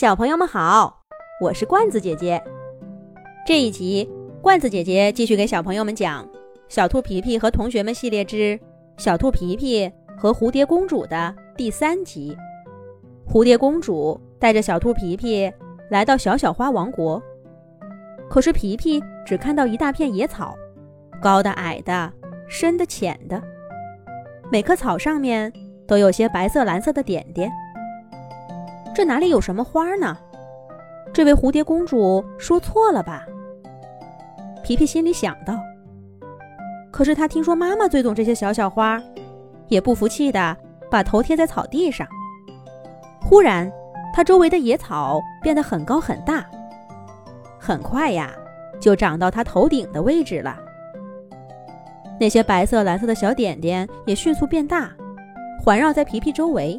小朋友们好，我是罐子姐姐。这一集，罐子姐姐继续给小朋友们讲《小兔皮皮和同学们系列之小兔皮皮和蝴蝶公主》的第三集。蝴蝶公主带着小兔皮皮来到小小花王国，可是皮皮只看到一大片野草，高的、矮的、深的、浅的，每棵草上面都有些白色、蓝色的点点。这哪里有什么花呢？这位蝴蝶公主说错了吧？皮皮心里想到。可是他听说妈妈最懂这些小小花，也不服气的把头贴在草地上。忽然，它周围的野草变得很高很大，很快呀，就长到它头顶的位置了。那些白色、蓝色的小点点也迅速变大，环绕在皮皮周围。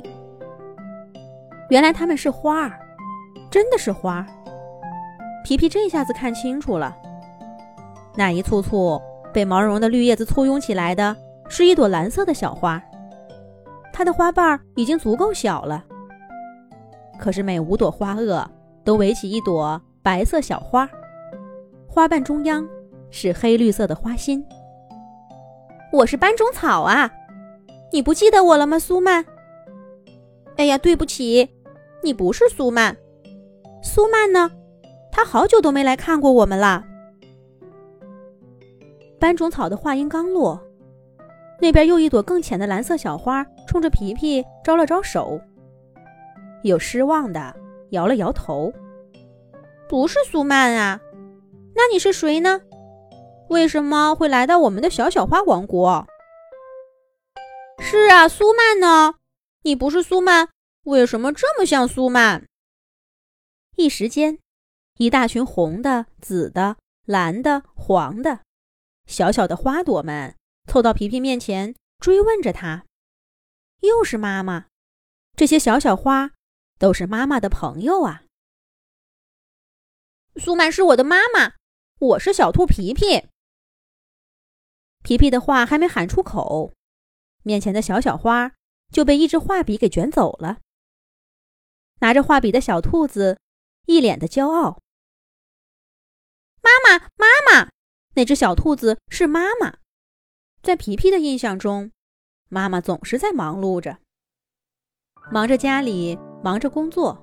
原来它们是花儿，真的是花儿。皮皮这下子看清楚了，那一簇簇被毛茸茸的绿叶子簇拥起来的，是一朵蓝色的小花。它的花瓣已经足够小了，可是每五朵花萼都围起一朵白色小花，花瓣中央是黑绿色的花心。我是斑种草啊，你不记得我了吗，苏曼？哎呀，对不起。你不是苏曼，苏曼呢？他好久都没来看过我们了。斑种草的话音刚落，那边又一朵更浅的蓝色小花冲着皮皮招了招手，有失望的摇了摇头。不是苏曼啊，那你是谁呢？为什么会来到我们的小小花王国？是啊，苏曼呢？你不是苏曼。为什么这么像苏曼？一时间，一大群红的、紫的、蓝的、黄的，小小的花朵们凑到皮皮面前，追问着他：“又是妈妈？这些小小花都是妈妈的朋友啊！”苏曼是我的妈妈，我是小兔皮皮。皮皮的话还没喊出口，面前的小小花就被一支画笔给卷走了。拿着画笔的小兔子，一脸的骄傲。妈妈，妈妈，那只小兔子是妈妈。在皮皮的印象中，妈妈总是在忙碌着，忙着家里，忙着工作，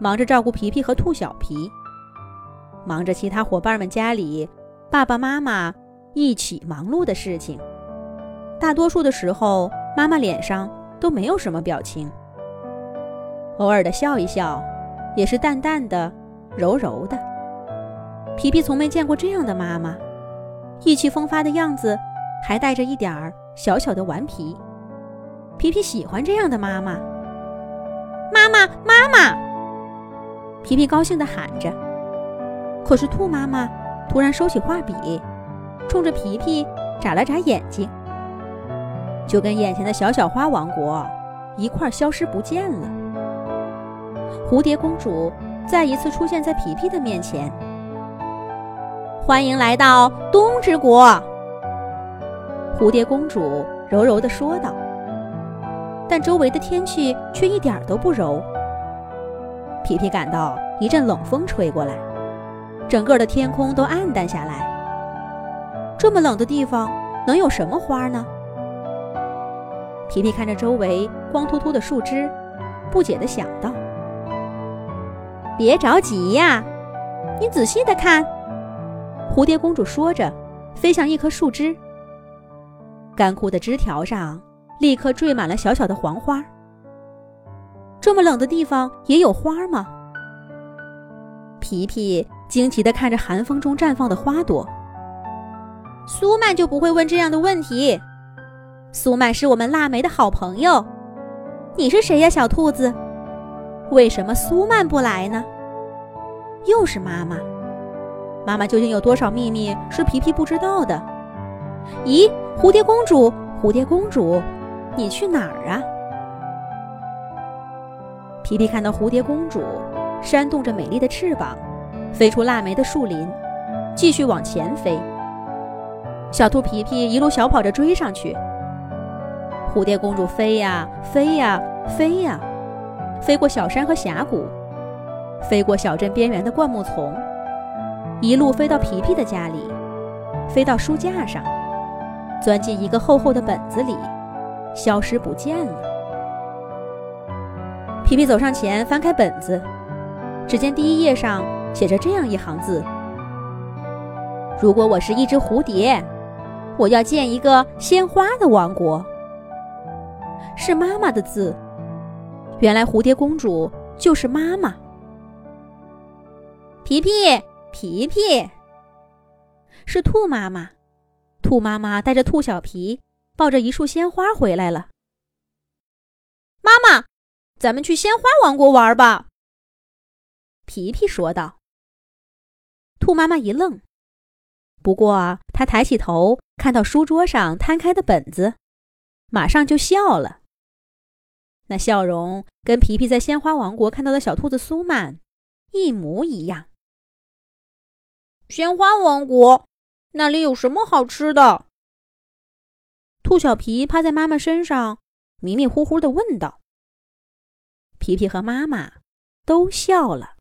忙着照顾皮皮和兔小皮，忙着其他伙伴们家里爸爸妈妈一起忙碌的事情。大多数的时候，妈妈脸上都没有什么表情。偶尔的笑一笑，也是淡淡的、柔柔的。皮皮从没见过这样的妈妈，意气风发的样子，还带着一点儿小小的顽皮。皮皮喜欢这样的妈妈。妈妈，妈妈！皮皮高兴地喊着。可是兔妈妈突然收起画笔，冲着皮皮眨了眨眼睛，就跟眼前的小小花王国一块消失不见了。蝴蝶公主再一次出现在皮皮的面前。欢迎来到冬之国，蝴蝶公主柔柔地说道。但周围的天气却一点都不柔。皮皮感到一阵冷风吹过来，整个的天空都暗淡下来。这么冷的地方能有什么花呢？皮皮看着周围光秃秃的树枝，不解地想到。别着急呀，你仔细的看。蝴蝶公主说着，飞向一棵树枝。干枯的枝条上立刻缀满了小小的黄花。这么冷的地方也有花吗？皮皮惊奇的看着寒风中绽放的花朵。苏曼就不会问这样的问题。苏曼是我们腊梅的好朋友。你是谁呀，小兔子？为什么苏曼不来呢？又是妈妈，妈妈究竟有多少秘密是皮皮不知道的？咦，蝴蝶公主，蝴蝶公主，你去哪儿啊？皮皮看到蝴蝶公主扇动着美丽的翅膀，飞出腊梅的树林，继续往前飞。小兔皮皮一路小跑着追上去。蝴蝶公主飞呀飞呀飞呀。飞过小山和峡谷，飞过小镇边缘的灌木丛，一路飞到皮皮的家里，飞到书架上，钻进一个厚厚的本子里，消失不见了。皮皮走上前，翻开本子，只见第一页上写着这样一行字：“如果我是一只蝴蝶，我要建一个鲜花的王国。”是妈妈的字。原来蝴蝶公主就是妈妈。皮皮，皮皮，是兔妈妈。兔妈妈带着兔小皮，抱着一束鲜花回来了。妈妈，咱们去鲜花王国玩吧。皮皮说道。兔妈妈一愣，不过她抬起头，看到书桌上摊开的本子，马上就笑了。那笑容跟皮皮在鲜花王国看到的小兔子苏曼一模一样。鲜花王国那里有什么好吃的？兔小皮趴在妈妈身上，迷迷糊糊的问道。皮皮和妈妈都笑了。